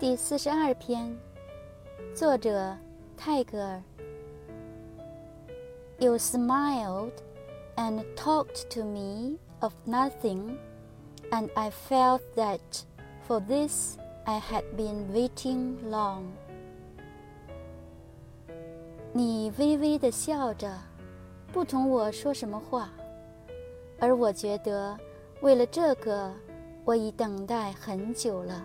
第四十二篇，作者泰戈尔。You smiled and talked to me of nothing, and I felt that for this I had been waiting long. 你微微的笑着，不同我说什么话，而我觉得为了这个，我已等待很久了。